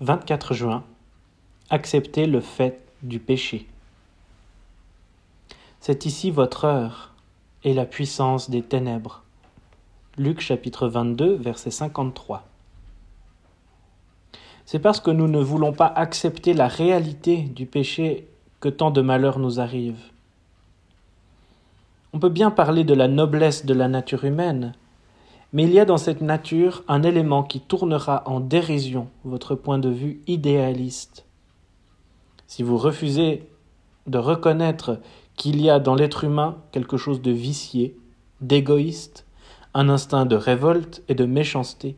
24 juin, acceptez le fait du péché. C'est ici votre heure et la puissance des ténèbres. Luc chapitre 22, verset 53. C'est parce que nous ne voulons pas accepter la réalité du péché que tant de malheurs nous arrivent. On peut bien parler de la noblesse de la nature humaine, mais il y a dans cette nature un élément qui tournera en dérision votre point de vue idéaliste. Si vous refusez de reconnaître qu'il y a dans l'être humain quelque chose de vicié, d'égoïste, un instinct de révolte et de méchanceté,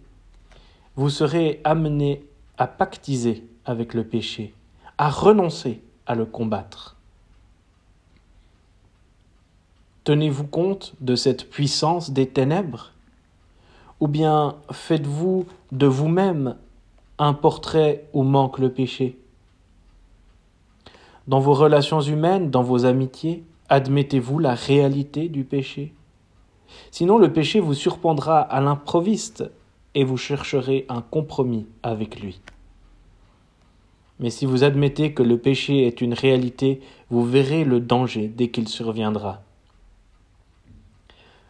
vous serez amené à pactiser avec le péché, à renoncer à le combattre. Tenez-vous compte de cette puissance des ténèbres? Ou bien faites-vous de vous-même un portrait où manque le péché? Dans vos relations humaines, dans vos amitiés, admettez-vous la réalité du péché? Sinon le péché vous surprendra à l'improviste et vous chercherez un compromis avec lui. Mais si vous admettez que le péché est une réalité, vous verrez le danger dès qu'il surviendra.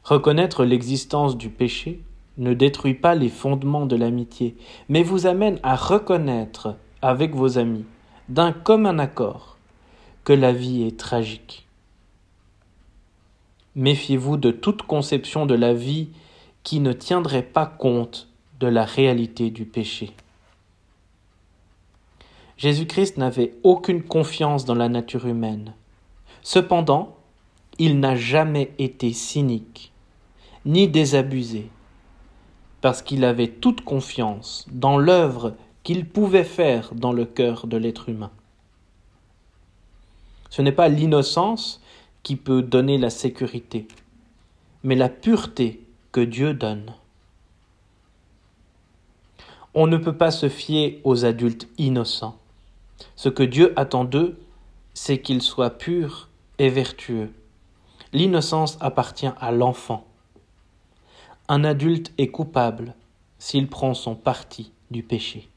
Reconnaître l'existence du péché ne détruit pas les fondements de l'amitié, mais vous amène à reconnaître avec vos amis, d'un commun accord, que la vie est tragique. Méfiez-vous de toute conception de la vie qui ne tiendrait pas compte de la réalité du péché. Jésus-Christ n'avait aucune confiance dans la nature humaine. Cependant, il n'a jamais été cynique, ni désabusé parce qu'il avait toute confiance dans l'œuvre qu'il pouvait faire dans le cœur de l'être humain. Ce n'est pas l'innocence qui peut donner la sécurité, mais la pureté que Dieu donne. On ne peut pas se fier aux adultes innocents. Ce que Dieu attend d'eux, c'est qu'ils soient purs et vertueux. L'innocence appartient à l'enfant. Un adulte est coupable s'il prend son parti du péché.